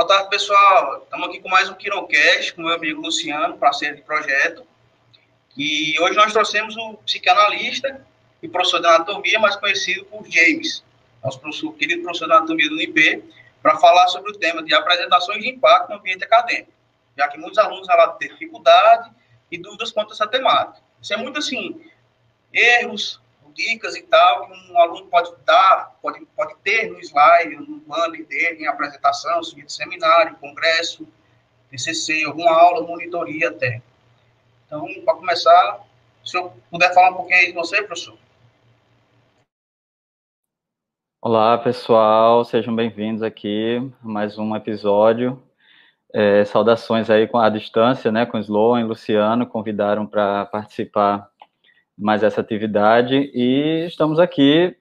Boa tarde, pessoal. Estamos aqui com mais um Quironcast, com meu amigo Luciano, parceiro de projeto. E hoje nós trouxemos o psicanalista e professor de anatomia, mais conhecido por James, nosso professor, querido professor de anatomia do UNIP, para falar sobre o tema de apresentações de impacto no ambiente acadêmico, já que muitos alunos relatam dificuldade e dúvidas quanto a essa temática. Isso é muito assim, erros, dicas e tal, que um aluno pode dar, pode, pode ter no slide, no banner dele, em apresentação, de seminário, congresso, TCC, alguma aula, monitoria até. Então, para começar, se eu puder falar um pouquinho aí de você, professor. Olá, pessoal, sejam bem-vindos aqui a mais um episódio. É, saudações aí com a distância, né, com o Sloan e Luciano, convidaram para participar mais essa atividade e estamos aqui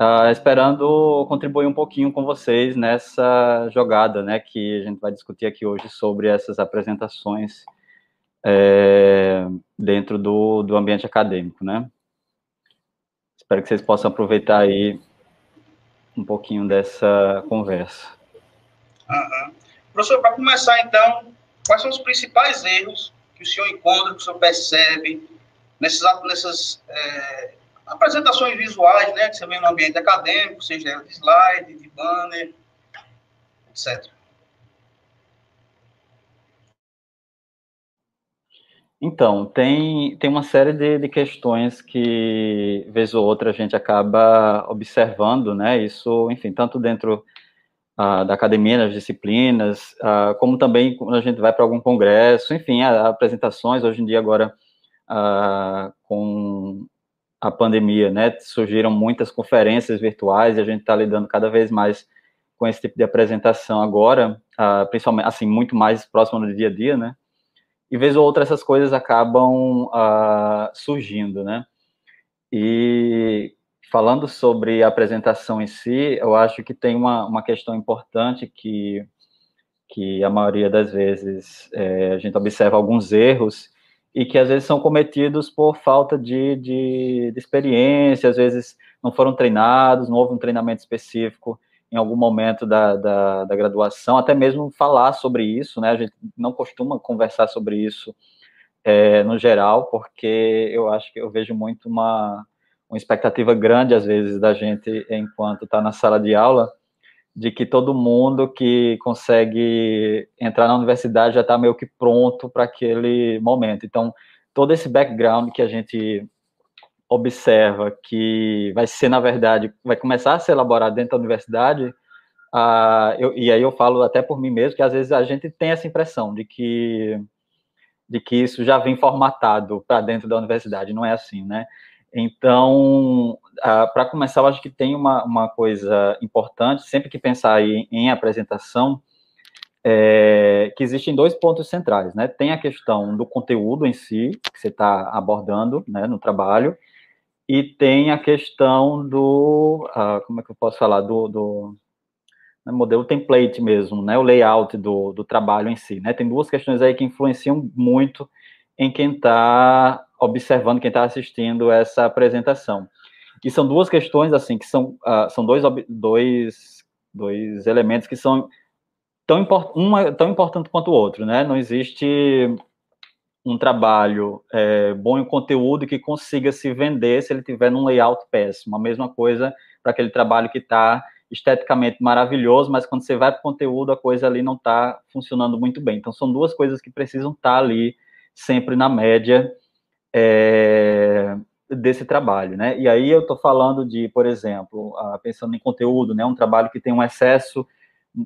uh, esperando contribuir um pouquinho com vocês nessa jogada, né, que a gente vai discutir aqui hoje sobre essas apresentações é, dentro do, do ambiente acadêmico, né. Espero que vocês possam aproveitar aí um pouquinho dessa conversa. Uhum. Professor, para começar então, quais são os principais erros que o senhor encontra, que o senhor percebe nessas, nessas é, apresentações visuais, né, que você vê no ambiente acadêmico, seja de slide, de banner, etc. Então, tem, tem uma série de, de questões que, vez ou outra, a gente acaba observando, né? Isso, enfim, tanto dentro uh, da academia, das disciplinas, uh, como também quando a gente vai para algum congresso, enfim, apresentações, hoje em dia agora ah, com a pandemia, né? Surgiram muitas conferências virtuais e a gente está lidando cada vez mais com esse tipo de apresentação agora, ah, principalmente, assim, muito mais próximo do dia a dia, né? E vez ou outra essas coisas acabam ah, surgindo, né? E falando sobre a apresentação em si, eu acho que tem uma, uma questão importante que, que a maioria das vezes é, a gente observa alguns erros e que às vezes são cometidos por falta de, de, de, experiência, às vezes não foram treinados, não houve um treinamento específico em algum momento da, da, da, graduação, até mesmo falar sobre isso, né? A gente não costuma conversar sobre isso é, no geral, porque eu acho que eu vejo muito uma, uma expectativa grande, às vezes, da gente enquanto está na sala de aula, de que todo mundo que consegue entrar na universidade já está meio que pronto para aquele momento. Então, todo esse background que a gente observa, que vai ser, na verdade, vai começar a ser elaborado dentro da universidade, uh, eu, e aí eu falo até por mim mesmo, que às vezes a gente tem essa impressão de que, de que isso já vem formatado para dentro da universidade, não é assim, né? Então, ah, para começar, eu acho que tem uma, uma coisa importante, sempre que pensar em, em apresentação, é, que existem dois pontos centrais, né? Tem a questão do conteúdo em si, que você está abordando né, no trabalho, e tem a questão do, ah, como é que eu posso falar, do, do né, modelo template mesmo, né, o layout do, do trabalho em si, né? Tem duas questões aí que influenciam muito em quem está observando, quem está assistindo essa apresentação. E são duas questões, assim, que são, uh, são dois, dois, dois elementos que são tão, import, um é tão importante quanto o outro, né? Não existe um trabalho é, bom em conteúdo que consiga se vender se ele tiver num layout péssimo. A mesma coisa para aquele trabalho que está esteticamente maravilhoso, mas quando você vai para o conteúdo, a coisa ali não está funcionando muito bem. Então, são duas coisas que precisam estar tá ali sempre na média é, desse trabalho, né? E aí eu estou falando de, por exemplo, pensando em conteúdo, né? Um trabalho que tem um excesso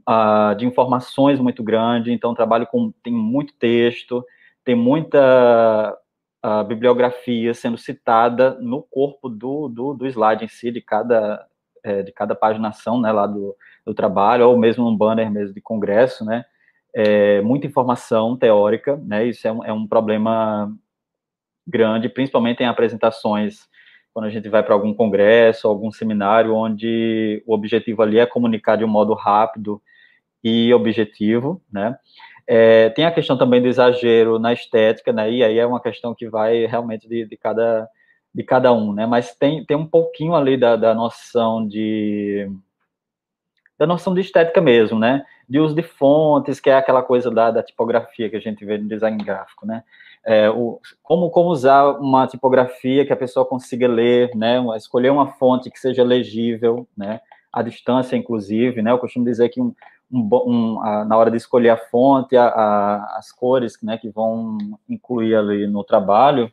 uh, de informações muito grande, então um trabalho com tem muito texto, tem muita uh, bibliografia sendo citada no corpo do, do, do slide em si, de cada, é, de cada paginação, né, lá do, do trabalho, ou mesmo um banner mesmo de congresso, né, é, muita informação teórica, né, isso é um, é um problema grande, principalmente em apresentações, quando a gente vai para algum congresso, algum seminário, onde o objetivo ali é comunicar de um modo rápido e objetivo, né? É, tem a questão também do exagero na estética, né? E aí é uma questão que vai realmente de, de cada de cada um, né? Mas tem, tem um pouquinho ali da, da noção de da noção de estética mesmo, né? De uso de fontes, que é aquela coisa da, da tipografia que a gente vê no design gráfico, né? É, o, como, como usar uma tipografia que a pessoa consiga ler, né? Escolher uma fonte que seja legível, né? A distância, inclusive, né? Eu costumo dizer que um, um, um, a, na hora de escolher a fonte, a, a, as cores, né? Que vão incluir ali no trabalho,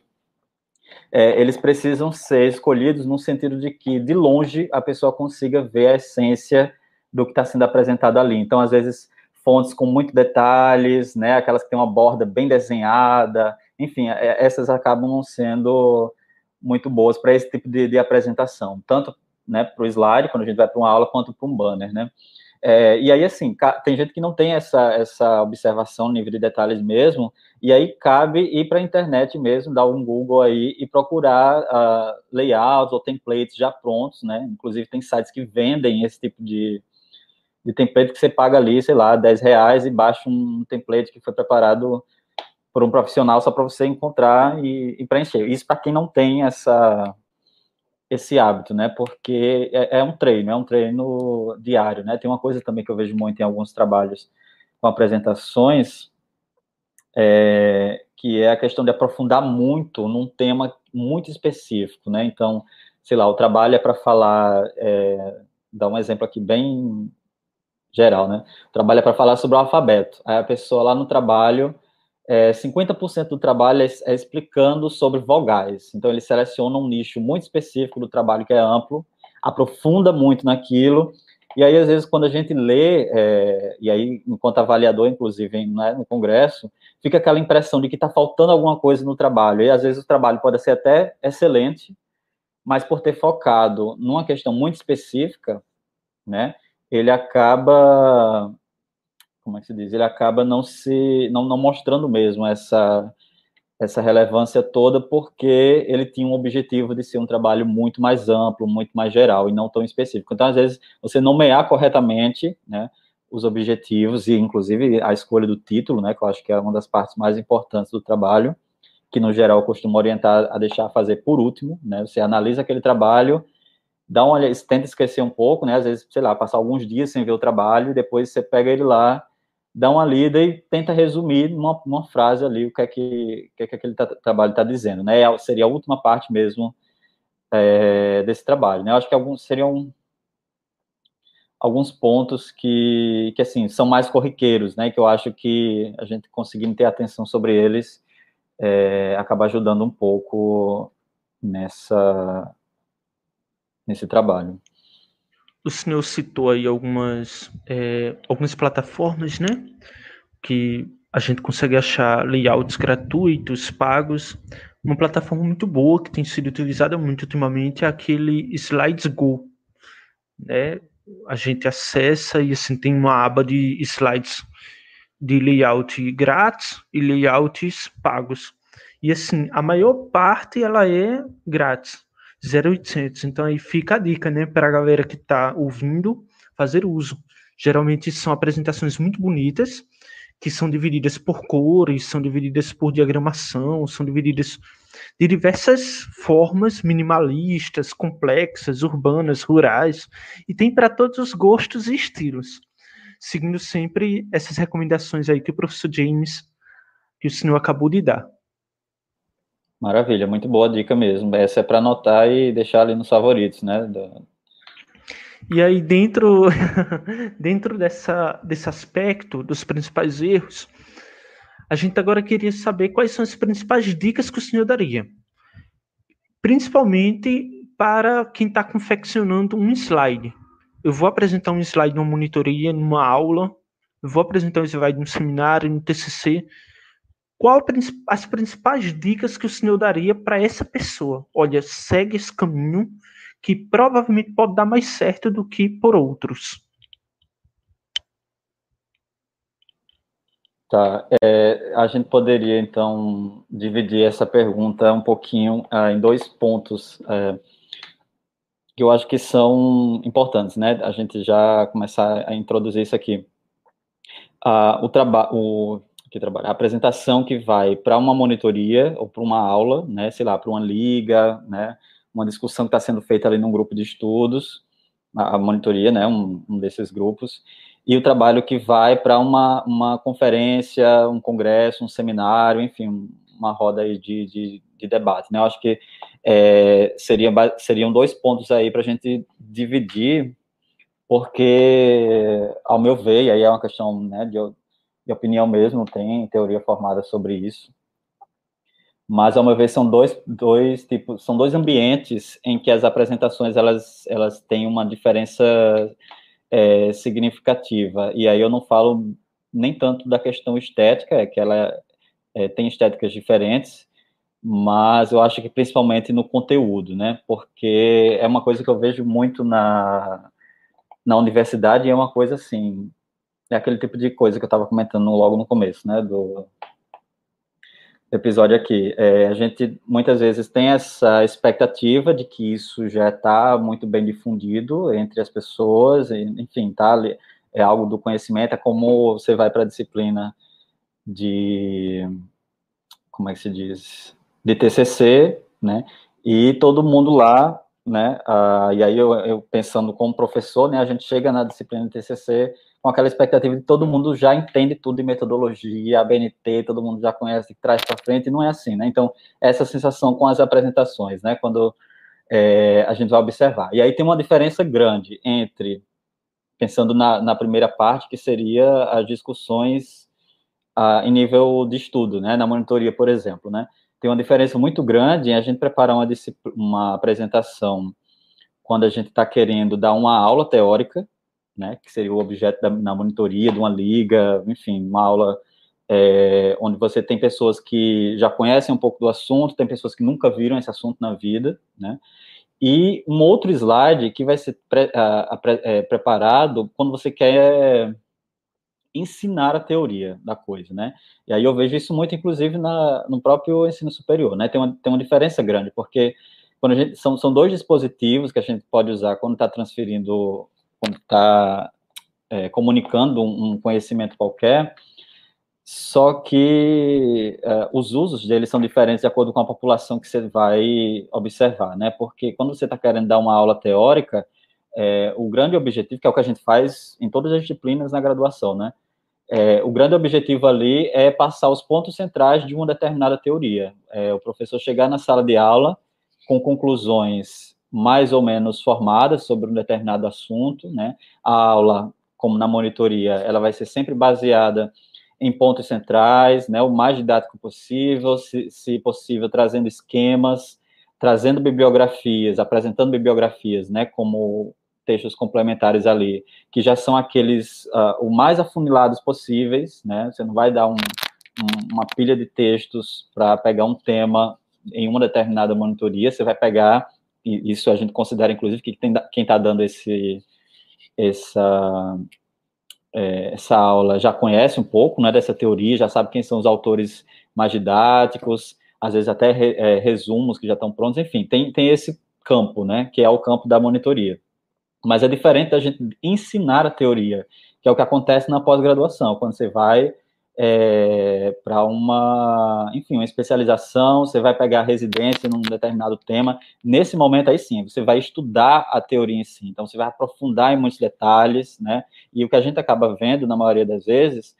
é, eles precisam ser escolhidos no sentido de que, de longe, a pessoa consiga ver a essência do que está sendo apresentado ali. Então, às vezes, fontes com muitos detalhes, né, aquelas que têm uma borda bem desenhada, enfim, é, essas acabam sendo muito boas para esse tipo de, de, apresentação, tanto né, para o slide, quando a gente vai para uma aula, quanto para um banner, né. É, e aí, assim, tem gente que não tem essa, essa observação nível de detalhes mesmo, e aí cabe ir para a internet mesmo, dar um Google aí e procurar uh, layouts ou templates já prontos, né? Inclusive tem sites que vendem esse tipo de, de template que você paga ali, sei lá, 10 reais e baixa um template que foi preparado por um profissional só para você encontrar e, e preencher. Isso para quem não tem essa esse hábito, né? Porque é, é, um treino, é um treino diário, né? Tem uma coisa também que eu vejo muito em alguns trabalhos com apresentações, é, que é a questão de aprofundar muito num tema muito específico, né? Então, sei lá, o trabalho é para falar, é, dar um exemplo aqui bem geral, né? Trabalha para falar sobre o alfabeto. Aí a pessoa lá no trabalho, é, 50% do trabalho é, é, explicando sobre vogais. Então ele seleciona um nicho muito específico do trabalho que é amplo, aprofunda muito naquilo. E aí, às vezes, quando a gente lê, é, e aí, enquanto avaliador, inclusive, né, no congresso, fica aquela impressão de que está faltando alguma coisa no trabalho. E às vezes o trabalho pode ser até excelente, mas por ter focado numa questão muito específica, né, ele acaba, como é que se diz? Ele acaba não se, não, não mostrando mesmo essa essa relevância toda porque ele tinha um objetivo de ser um trabalho muito mais amplo, muito mais geral e não tão específico. Então, às vezes, você nomear corretamente, né, os objetivos e, inclusive, a escolha do título, né, que eu acho que é uma das partes mais importantes do trabalho, que, no geral, eu costumo orientar a deixar fazer por último, né, você analisa aquele trabalho dá uma olhada, tenta esquecer um pouco, né? Às vezes, sei lá, passar alguns dias sem ver o trabalho, depois você pega ele lá, dá uma lida e tenta resumir numa, numa frase ali o que é que, que, é que aquele trabalho está dizendo, né? É, seria a última parte mesmo é, desse trabalho, né? Eu acho que alguns seriam alguns pontos que, que assim são mais corriqueiros, né? Que eu acho que a gente conseguindo ter atenção sobre eles é, acaba ajudando um pouco nessa nesse trabalho. O senhor citou aí algumas, é, algumas plataformas, né? Que a gente consegue achar layouts gratuitos, pagos. Uma plataforma muito boa que tem sido utilizada muito ultimamente é aquele Slides Go. Né? A gente acessa e assim tem uma aba de slides de layout grátis e layouts pagos. E assim, a maior parte ela é grátis. 0800. Então aí fica a dica, né, para a galera que está ouvindo fazer uso. Geralmente são apresentações muito bonitas, que são divididas por cores, são divididas por diagramação, são divididas de diversas formas minimalistas, complexas, urbanas, rurais, e tem para todos os gostos e estilos. Seguindo sempre essas recomendações aí que o professor James, que o senhor acabou de dar. Maravilha, muito boa dica mesmo. Essa é para anotar e deixar ali nos favoritos, né? E aí, dentro, dentro dessa, desse aspecto dos principais erros, a gente agora queria saber quais são as principais dicas que o senhor daria. Principalmente para quem está confeccionando um slide. Eu vou apresentar um slide numa monitoria, numa aula, eu vou apresentar um slide num seminário, no TCC, qual as principais dicas que o senhor daria para essa pessoa? Olha, segue esse caminho que provavelmente pode dar mais certo do que por outros. Tá, é, a gente poderia então dividir essa pergunta um pouquinho é, em dois pontos é, que eu acho que são importantes, né? A gente já começar a introduzir isso aqui. Ah, o trabalho, que trabalha. A apresentação que vai para uma monitoria ou para uma aula, né, sei lá, para uma liga, né, uma discussão que está sendo feita ali num grupo de estudos, a monitoria, né, um, um desses grupos, e o trabalho que vai para uma, uma conferência, um congresso, um seminário, enfim, uma roda aí de, de, de debate, né? Eu acho que é, seria, seriam dois pontos aí para a gente dividir, porque, ao meu ver, e aí é uma questão né, de, de opinião mesmo, tem teoria formada sobre isso, mas ao meu ver são dois, dois tipos, são dois ambientes em que as apresentações elas, elas têm uma diferença é, significativa. E aí eu não falo nem tanto da questão estética, é que ela é, tem estéticas diferentes, mas eu acho que principalmente no conteúdo, né? Porque é uma coisa que eu vejo muito na, na universidade e é uma coisa assim, é aquele tipo de coisa que eu estava comentando logo no começo, né? Do, episódio aqui. É, a gente muitas vezes tem essa expectativa de que isso já está muito bem difundido entre as pessoas, enfim, tá, é algo do conhecimento, é como você vai para a disciplina de, como é que se diz, de TCC, né, e todo mundo lá, né, ah, e aí eu, eu pensando como professor, né, a gente chega na disciplina de TCC com aquela expectativa de todo mundo já entende tudo de metodologia, a BNT, todo mundo já conhece trás para frente, não é assim, né? Então, essa sensação com as apresentações, né? Quando é, a gente vai observar. E aí tem uma diferença grande entre, pensando na, na primeira parte, que seria as discussões ah, em nível de estudo, né? Na monitoria, por exemplo, né? Tem uma diferença muito grande em a gente preparar uma, uma apresentação quando a gente está querendo dar uma aula teórica, né, que seria o objeto da, na monitoria de uma liga, enfim, uma aula é, onde você tem pessoas que já conhecem um pouco do assunto, tem pessoas que nunca viram esse assunto na vida, né, e um outro slide que vai ser pre, a, a, é, preparado quando você quer ensinar a teoria da coisa, né? E aí eu vejo isso muito, inclusive, na, no próprio ensino superior, né? Tem uma, tem uma diferença grande, porque quando a gente, são, são dois dispositivos que a gente pode usar quando está transferindo quando está é, comunicando um, um, conhecimento qualquer, só que é, os usos deles são diferentes de acordo com a população que você vai observar, né? Porque quando você está querendo dar uma aula teórica, é, o grande objetivo, que é o que a gente faz em todas as disciplinas na graduação, né? É, o grande objetivo ali é passar os pontos centrais de uma determinada teoria. É, o professor chegar na sala de aula com conclusões mais ou menos formadas sobre um determinado assunto, né? A aula, como na monitoria, ela vai ser sempre baseada em pontos centrais, né? O mais didático possível, se, se possível, trazendo esquemas, trazendo bibliografias, apresentando bibliografias, né? Como textos complementares ali, que já são aqueles uh, o mais afunilados possíveis, né? Você não vai dar um, um, uma pilha de textos para pegar um tema em uma determinada monitoria, você vai pegar isso a gente considera, inclusive, que quem está dando esse, essa, é, essa aula já conhece um pouco né, dessa teoria, já sabe quem são os autores mais didáticos, às vezes até re, é, resumos que já estão prontos, enfim, tem, tem esse campo, né, que é o campo da monitoria. Mas é diferente da gente ensinar a teoria, que é o que acontece na pós-graduação, quando você vai é, para uma, enfim, uma especialização, você vai pegar residência num determinado tema. Nesse momento aí sim, você vai estudar a teoria em si, então você vai aprofundar em muitos detalhes, né? E o que a gente acaba vendo na maioria das vezes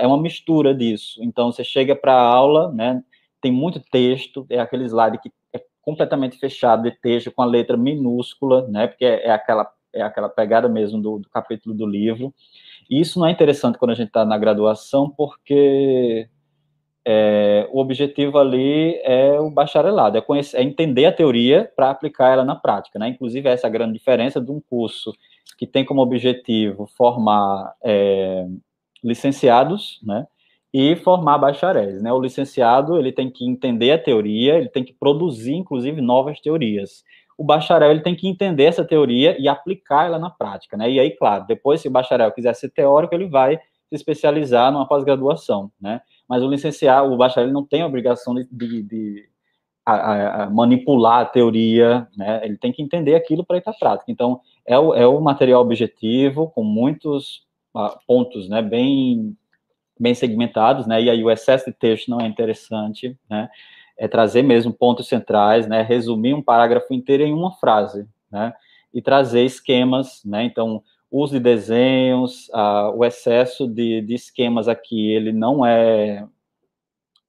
é uma mistura disso. Então você chega para a aula, né? Tem muito texto, é aquele slide que é completamente fechado de texto com a letra minúscula, né? Porque é, é aquela é aquela pegada mesmo do, do capítulo do livro. Isso não é interessante quando a gente está na graduação, porque é, o objetivo ali é o bacharelado, é, conhecer, é entender a teoria para aplicar ela na prática, né? Inclusive, essa é a grande diferença de um curso que tem como objetivo formar é, licenciados, né? E formar bacharéis, né? O licenciado, ele tem que entender a teoria, ele tem que produzir, inclusive, novas teorias o bacharel ele tem que entender essa teoria e aplicar ela na prática, né? E aí, claro, depois se o bacharel quiser ser teórico, ele vai se especializar numa pós-graduação, né? Mas o licenciado, o bacharel não tem a obrigação de, de, de a, a manipular a teoria, né? Ele tem que entender aquilo para ir para a prática. Então, é o, é o material objetivo com muitos uh, pontos, né? Bem bem segmentados, né? E aí o excesso de texto não é interessante, né? É trazer mesmo pontos centrais, né, resumir um parágrafo inteiro em uma frase, né, e trazer esquemas, né? Então, uso de desenhos, uh, o excesso de, de, esquemas aqui, ele não é,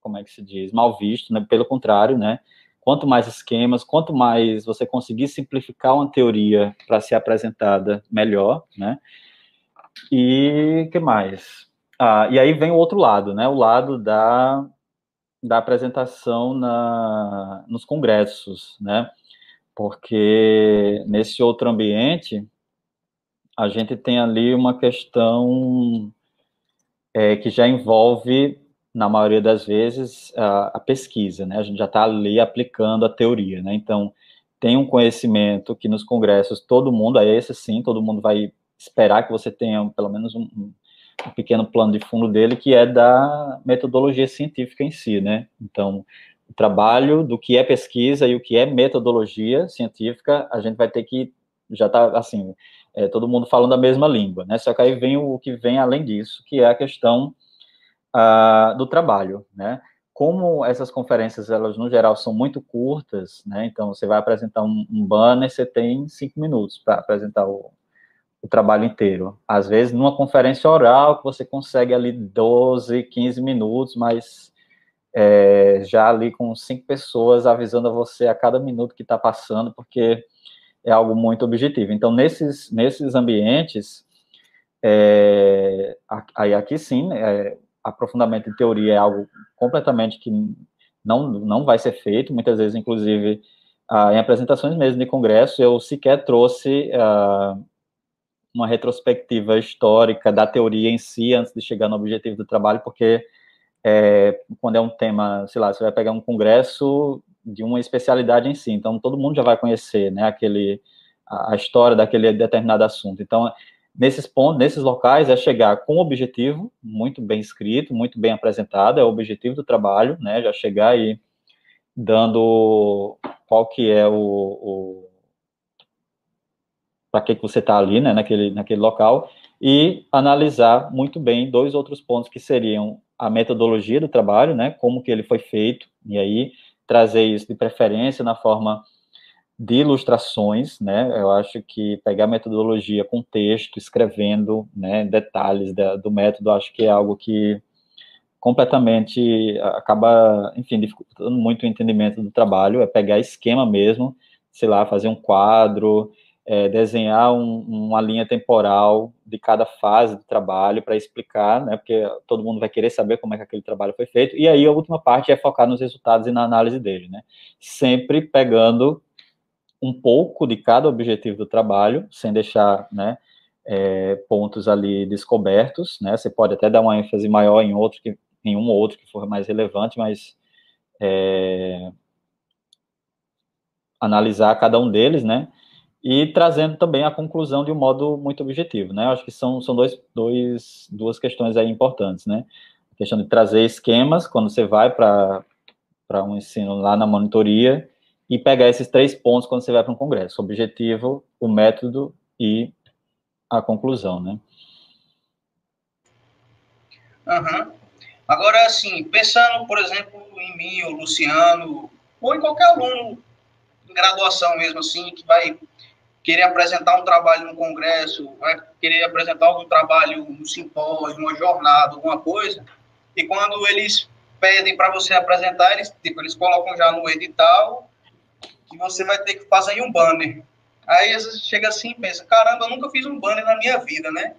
como é que se diz, mal visto, né? Pelo contrário, né? Quanto mais esquemas, quanto mais você conseguir simplificar uma teoria para ser apresentada, melhor, né? E que mais? Ah, e aí vem o outro lado, né? O lado da, da apresentação na, nos congressos, né? Porque nesse outro ambiente, a gente tem ali uma questão é, que já envolve, na maioria das vezes, a, a pesquisa, né? A gente já está ali aplicando a teoria, né? Então, tem um conhecimento que nos congressos todo mundo, é esse sim, todo mundo vai esperar que você tenha pelo menos um, um, pequeno plano de fundo dele, que é da metodologia científica em si, né? Então, o trabalho do que é pesquisa e o que é metodologia científica, a gente vai ter que já tá assim, é, todo mundo falando a mesma língua, né? Só que aí vem o, que vem além disso, que é a questão do trabalho, né? Como essas conferências, elas no geral são muito curtas, né? Então, você vai apresentar um, um banner, você tem cinco minutos para apresentar o, o trabalho inteiro. Às vezes, numa conferência oral, você consegue ali 12, 15 minutos, mas é, já ali com cinco pessoas avisando a você a cada minuto que está passando, porque é algo muito objetivo. Então, nesses, nesses ambientes, é, aí aqui sim, é, aprofundamento em teoria é algo completamente que não, não vai ser feito, muitas vezes, inclusive, ah, em apresentações mesmo de congresso, eu sequer trouxe ah, uma retrospectiva histórica da teoria em si antes de chegar no objetivo do trabalho, porque é, quando é um tema, sei lá, você vai pegar um congresso de uma especialidade em si, então todo mundo já vai conhecer, né, aquele, a, história daquele determinado assunto. Então, nesses pontos, nesses locais, é chegar com um objetivo muito bem escrito, muito bem apresentado, é o objetivo do trabalho, né, já chegar aí dando qual que é o, o para que, que você está ali, né, naquele, naquele local, e analisar muito bem dois outros pontos que seriam a metodologia do trabalho, né, como que ele foi feito, e aí trazer isso de preferência na forma de ilustrações, né, eu acho que pegar metodologia com texto, escrevendo, né, detalhes da, do método, acho que é algo que completamente acaba, enfim, dificultando muito o entendimento do trabalho, é pegar esquema mesmo, sei lá, fazer um quadro, é, desenhar um, uma linha temporal de cada fase do trabalho para explicar, né, porque todo mundo vai querer saber como é que aquele trabalho foi feito, e aí a última parte é focar nos resultados e na análise dele, né, sempre pegando um pouco de cada objetivo do trabalho, sem deixar, né, é, pontos ali descobertos, né, você pode até dar uma ênfase maior em outro, que, em um ou outro que for mais relevante, mas é, analisar cada um deles, né, e trazendo também a conclusão de um modo muito objetivo, né? acho que são, são dois, dois, duas questões aí importantes, né? A questão de trazer esquemas quando você vai para um ensino lá na monitoria e pegar esses três pontos quando você vai para um congresso: o objetivo, o método e a conclusão, né? Uhum. Agora, assim, pensando, por exemplo, em mim, o Luciano, ou em qualquer aluno em graduação mesmo, assim, que vai querer apresentar um trabalho no congresso, vai querer apresentar algum trabalho no simpósio, uma jornada, alguma coisa, e quando eles pedem para você apresentar, eles, tipo, eles colocam já no edital que você vai ter que fazer um banner. Aí você chega assim e pensa, caramba, eu nunca fiz um banner na minha vida, né?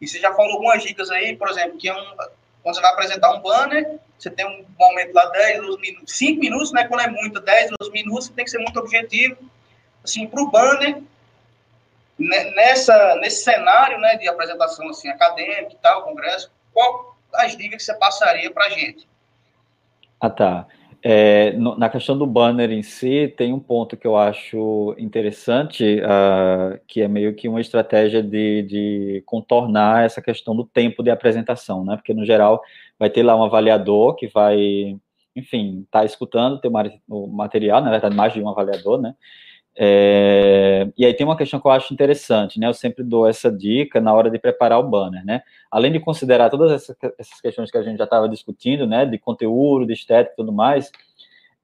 E você já falou algumas dicas aí, por exemplo, que é um, quando você vai apresentar um banner, você tem um momento lá, 10, 12 minutos, 5 minutos, né? Quando é muito, 10, 12 minutos, você tem que ser muito objetivo assim, para o banner, nessa, nesse cenário né, de apresentação assim, acadêmica e tal, congresso, qual as dicas que você passaria para a gente? Ah, tá. É, no, na questão do banner em si, tem um ponto que eu acho interessante, uh, que é meio que uma estratégia de, de, contornar essa questão do tempo de apresentação, né? Porque, no geral, vai ter lá um avaliador que vai, enfim, tá escutando o material, na verdade, mais de um avaliador, né? É, e aí tem uma questão que eu acho interessante, né? Eu sempre dou essa dica na hora de preparar o banner, né? Além de considerar todas essas, essas questões que a gente já estava discutindo, né? De conteúdo, de estética e tudo mais,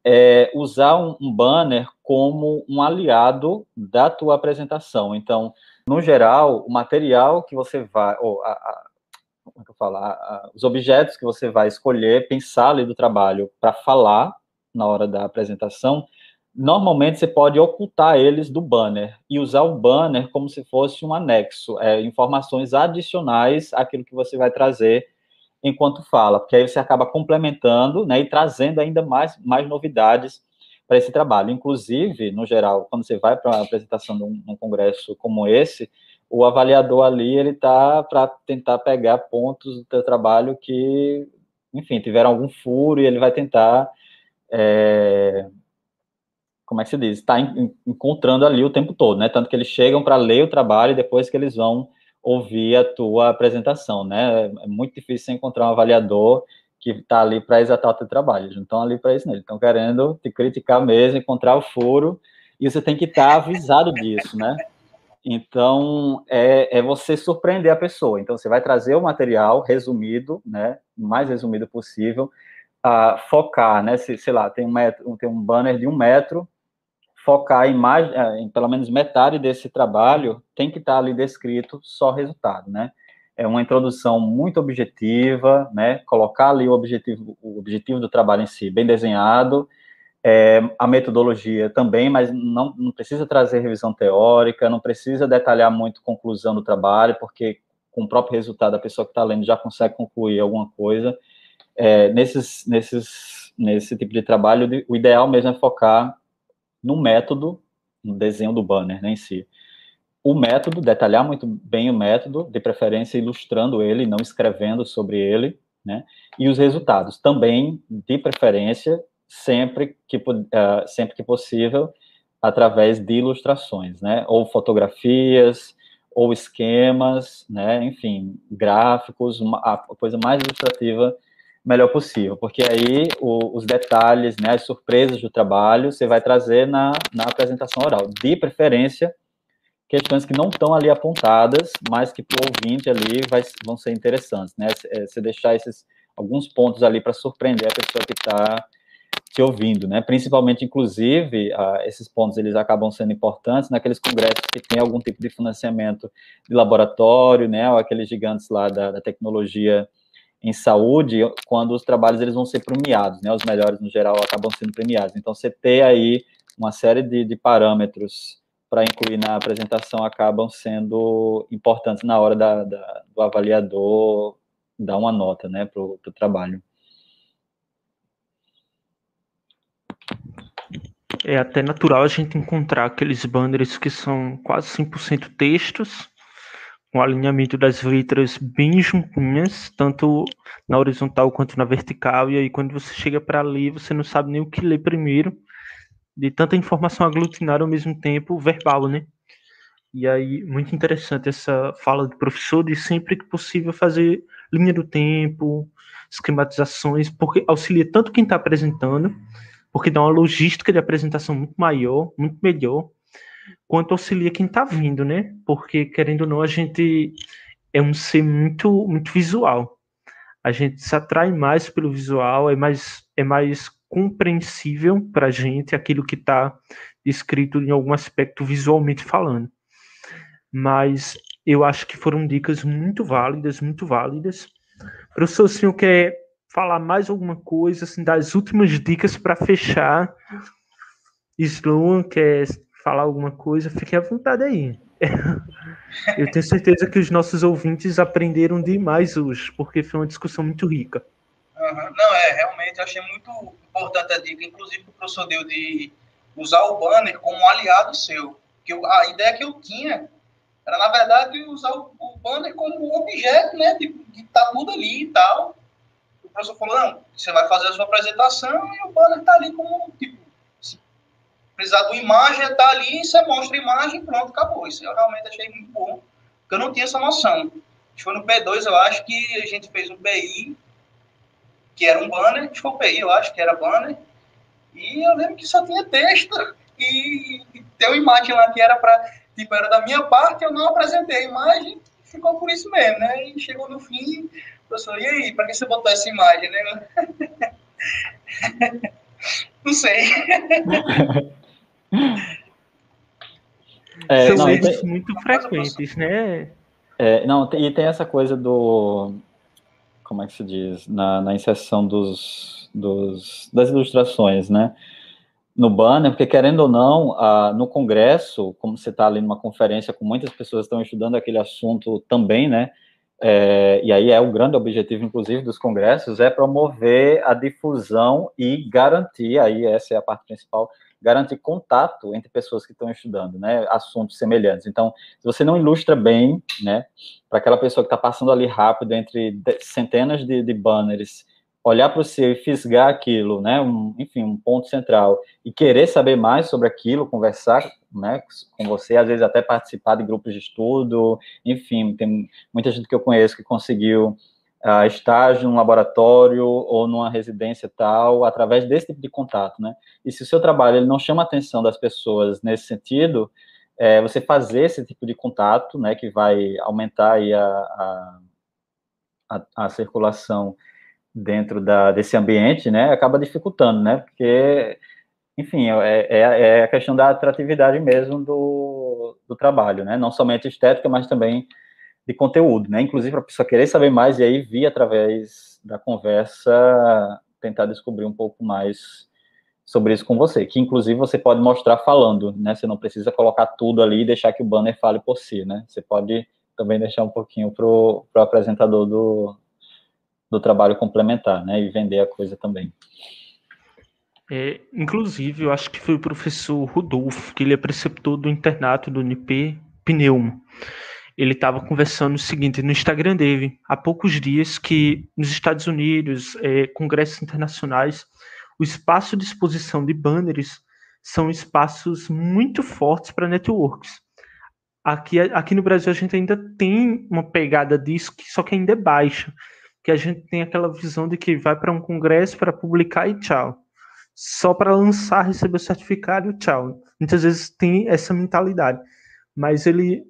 é usar um, um banner como um aliado da tua apresentação. Então, no geral, o material que você vai, ou a, a, como é que eu falo, a, os objetos que você vai escolher, pensar ali do trabalho para falar na hora da apresentação, normalmente você pode ocultar eles do banner e usar o banner como se fosse um anexo, é, informações adicionais àquilo que você vai trazer enquanto fala, porque aí você acaba complementando né, e trazendo ainda mais, mais novidades para esse trabalho. Inclusive, no geral, quando você vai para uma apresentação de um, congresso como esse, o avaliador ali ele está para tentar pegar pontos do teu trabalho que, enfim, tiveram algum furo e ele vai tentar é, como é que se diz, está encontrando ali o tempo todo, né? Tanto que eles chegam para ler o trabalho e depois que eles vão ouvir a tua apresentação, né? É muito difícil encontrar um avaliador que está ali para exatar o teu trabalho. Não estão ali para isso, né? Eles estão querendo te criticar mesmo, encontrar o furo, e você tem que estar tá avisado disso, né? Então, é, é, você surpreender a pessoa. Então, você vai trazer o material resumido, né? O mais resumido possível, a focar, né? Se, sei lá, tem um, metro, tem um banner de um metro, focar em mais, é, em pelo menos metade desse trabalho, tem que estar tá ali descrito só resultado, né? é uma introdução muito objetiva, né? Colocar ali o objetivo, o objetivo do trabalho em si bem desenhado, é, a metodologia também, mas não, não precisa trazer revisão teórica, não precisa detalhar muito conclusão do trabalho, porque com o próprio resultado a pessoa que está lendo já consegue concluir alguma coisa. É, nesses, nesses, nesse tipo de trabalho, o ideal mesmo é focar no método, no desenho do banner né, em si o método, detalhar muito bem o método, de preferência ilustrando ele, não escrevendo sobre ele, né? E os resultados também, de preferência, sempre que, uh, sempre que possível, através de ilustrações, né? Ou fotografias, ou esquemas, né? Enfim, gráficos, uma, a coisa mais ilustrativa melhor possível, porque aí o, os detalhes, né, as surpresas do trabalho, você vai trazer na, na apresentação oral, de preferência questões que não estão ali apontadas, mas que para o ouvinte ali vai, vão ser interessantes, né? É, você deixar esses alguns pontos ali para surpreender a pessoa que está te ouvindo, né? Principalmente, inclusive, uh, esses pontos eles acabam sendo importantes naqueles congressos que tem algum tipo de financiamento de laboratório, né? Ou aqueles gigantes lá da, da tecnologia em saúde, quando os trabalhos eles vão ser premiados, né? Os melhores no geral acabam sendo premiados. Então, você ter aí uma série de, de parâmetros para incluir na apresentação acabam sendo importantes na hora da, da do avaliador dar uma nota né, para o trabalho. É até natural a gente encontrar aqueles banners que são quase 100% textos, com alinhamento das letras bem juntinhas, tanto na horizontal quanto na vertical, e aí quando você chega para ler, você não sabe nem o que ler primeiro, de tanta informação aglutinada ao mesmo tempo verbal, né? E aí, muito interessante essa fala do professor de sempre que possível fazer linha do tempo, esquematizações, porque auxilia tanto quem está apresentando, porque dá uma logística de apresentação muito maior, muito melhor, quanto auxilia quem está vindo, né? Porque, querendo ou não, a gente é um ser muito, muito visual. A gente se atrai mais pelo visual, é mais, é mais compreensível para a gente aquilo que está escrito em algum aspecto visualmente falando. Mas eu acho que foram dicas muito válidas, muito válidas. Professor, o senhor quer falar mais alguma coisa, assim, das últimas dicas para fechar? Sloan quer falar alguma coisa? Fique à vontade aí. Eu tenho certeza que os nossos ouvintes aprenderam demais hoje, porque foi uma discussão muito rica. Uhum. Não, é, realmente, achei muito importante a dica, inclusive o professor deu de usar o banner como um aliado seu. Que eu, a ideia que eu tinha era, na verdade, usar o, o banner como um objeto, né, de, de tá tudo ali e tal. O professor falou, não, você vai fazer a sua apresentação e o banner tá ali como, tipo, precisar de uma imagem, tá ali, você mostra a imagem pronto, acabou. Isso eu realmente achei muito bom, porque eu não tinha essa noção. Foi no P2, eu acho que a gente fez um PI que era um banner, desculpa aí, eu acho que era banner, e eu lembro que só tinha texto e, e tem uma imagem lá que era para, tipo, era da minha parte, eu não apresentei a imagem, ficou por isso mesmo, né? E chegou no fim, o professor, e aí, para que você botou essa imagem, né? Não sei. é, São não, erros tem... muito frequentes, né? É, não, e tem essa coisa do. Como é que se diz? Na, na inserção dos, dos, das ilustrações, né? No banner, porque querendo ou não, ah, no congresso, como você está ali numa conferência com muitas pessoas que estão estudando aquele assunto também, né? É, e aí é o grande objetivo, inclusive, dos congressos, é promover a difusão e garantir, aí essa é a parte principal, garantir contato entre pessoas que estão estudando, né, assuntos semelhantes. Então, se você não ilustra bem, né, para aquela pessoa que está passando ali rápido entre centenas de, de banners, olhar para você e fisgar aquilo, né, um, enfim, um ponto central, e querer saber mais sobre aquilo, conversar, né, com você, às vezes até participar de grupos de estudo, enfim, tem muita gente que eu conheço que conseguiu uh, estágio num laboratório ou numa residência tal, através desse tipo de contato, né? E se o seu trabalho ele não chama a atenção das pessoas nesse sentido, é, você fazer esse tipo de contato, né, que vai aumentar aí a, a, a, a circulação dentro da, desse ambiente, né, acaba dificultando, né, porque, enfim, é, é, é a questão da atratividade mesmo do, do trabalho, né, não somente estética, mas também de conteúdo, né? Inclusive para a pessoa querer saber mais e aí vir através da conversa tentar descobrir um pouco mais sobre isso com você, que inclusive você pode mostrar falando, né? Você não precisa colocar tudo ali e deixar que o banner fale por si, né? Você pode também deixar um pouquinho para o apresentador do, do trabalho complementar, né? E vender a coisa também. É, inclusive, eu acho que foi o professor Rodolfo, que ele é preceptor do internato do UNP Pneumo ele estava conversando o seguinte no Instagram dele, há poucos dias, que nos Estados Unidos, é, congressos internacionais, o espaço de exposição de banners são espaços muito fortes para networks. Aqui, aqui no Brasil a gente ainda tem uma pegada disso, que só que ainda é baixa, que a gente tem aquela visão de que vai para um congresso para publicar e tchau. Só para lançar, receber o certificado e tchau. Muitas vezes tem essa mentalidade. Mas ele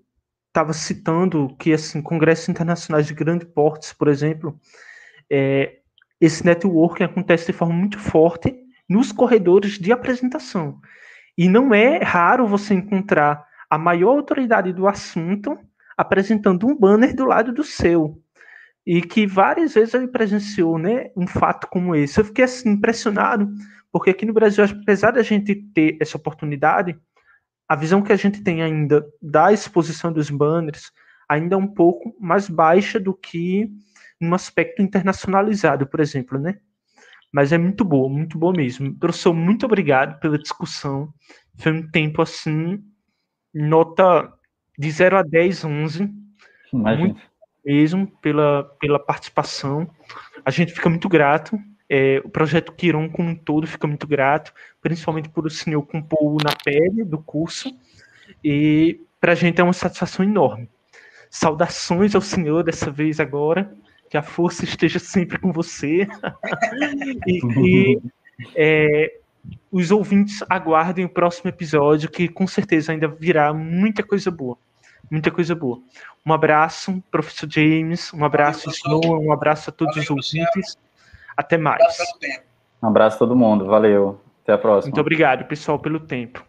estava citando que assim congressos internacionais de grande porte, por exemplo, é, esse networking acontece de forma muito forte nos corredores de apresentação. E não é raro você encontrar a maior autoridade do assunto apresentando um banner do lado do seu. E que várias vezes ele presenciou né, um fato como esse. Eu fiquei assim, impressionado, porque aqui no Brasil, apesar da gente ter essa oportunidade, a visão que a gente tem ainda da exposição dos banners ainda é um pouco mais baixa do que no aspecto internacionalizado, por exemplo, né? Mas é muito boa, muito boa mesmo. Professor, muito obrigado pela discussão. Foi um tempo assim, nota de 0 a 10, 11. Imagina. Muito mesmo pela, pela participação. A gente fica muito grato é, o projeto Quiron como um todo fica muito grato, principalmente por o senhor compor na pele do curso, e para a gente é uma satisfação enorme. Saudações ao senhor dessa vez agora, que a força esteja sempre com você. e que é, os ouvintes aguardem o próximo episódio, que com certeza ainda virá muita coisa boa. Muita coisa boa. Um abraço, professor James, um abraço, Snow, um abraço a todos os ouvintes. Até mais. Um abraço a todo mundo. Valeu. Até a próxima. Muito obrigado, pessoal, pelo tempo.